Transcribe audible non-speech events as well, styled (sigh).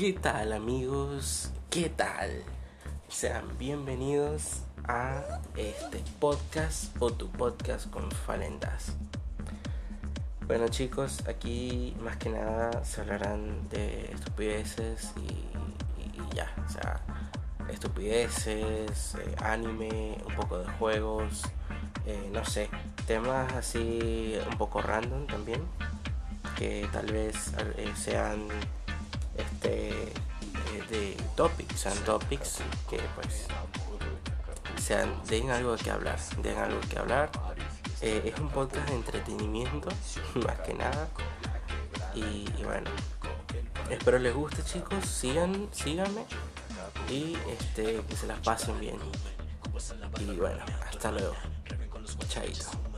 ¿Qué tal amigos? ¿Qué tal? Sean bienvenidos a este podcast o tu podcast con Falendas. Bueno chicos, aquí más que nada se hablarán de estupideces y, ya, o sea, estupideces, eh, anime, un poco de juegos, eh, no sé, temas así un poco random también, que tal vez eh, sean topics, sean topics que pues sean den algo que hablar, den algo que hablar. es un podcast de entretenimiento, (laughs) más que nada. Y, bueno, espero les guste chicos, sigan, síganme y este que se las pasen bien. Y bueno, hasta luego. Chaito.